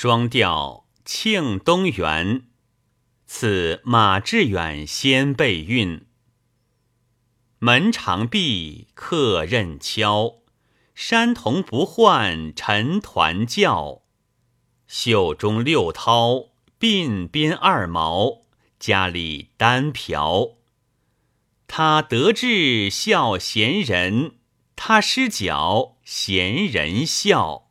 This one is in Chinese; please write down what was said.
双调《庆东园》，此马致远先备韵。门常闭，客任敲，山童不唤陈团教。袖中六绦，鬓边二毛，家里单瓢。他得志笑闲人，他失脚闲人笑。